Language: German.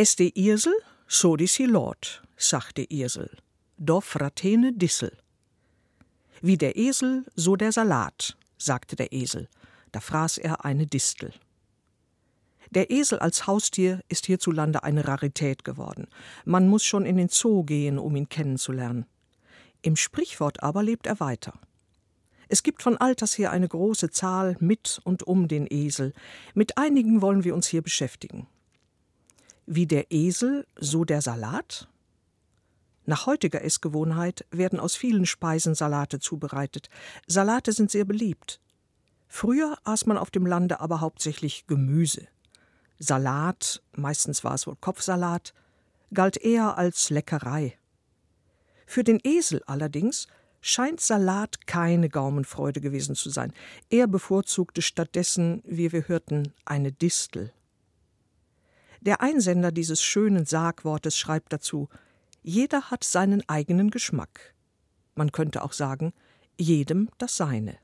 Est de Irsel, so disi Lord, sagte Irsel, do fratene Dissel. Wie der Esel, so der Salat, sagte der Esel, da fraß er eine Distel. Der Esel als Haustier ist hierzulande eine Rarität geworden. Man muss schon in den Zoo gehen, um ihn kennenzulernen. Im Sprichwort aber lebt er weiter. Es gibt von alters her eine große Zahl mit und um den Esel. Mit einigen wollen wir uns hier beschäftigen. Wie der Esel, so der Salat? Nach heutiger Essgewohnheit werden aus vielen Speisen Salate zubereitet. Salate sind sehr beliebt. Früher aß man auf dem Lande aber hauptsächlich Gemüse. Salat, meistens war es wohl Kopfsalat, galt eher als Leckerei. Für den Esel allerdings scheint Salat keine Gaumenfreude gewesen zu sein. Er bevorzugte stattdessen, wie wir hörten, eine Distel. Der Einsender dieses schönen Sargwortes schreibt dazu Jeder hat seinen eigenen Geschmack. Man könnte auch sagen, jedem das seine.